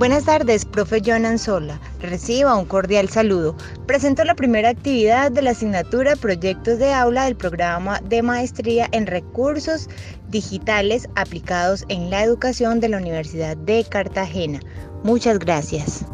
Buenas tardes, profe Jonan Anzola. Reciba un cordial saludo. Presento la primera actividad de la asignatura Proyectos de Aula del programa de Maestría en Recursos Digitales aplicados en la educación de la Universidad de Cartagena. Muchas gracias.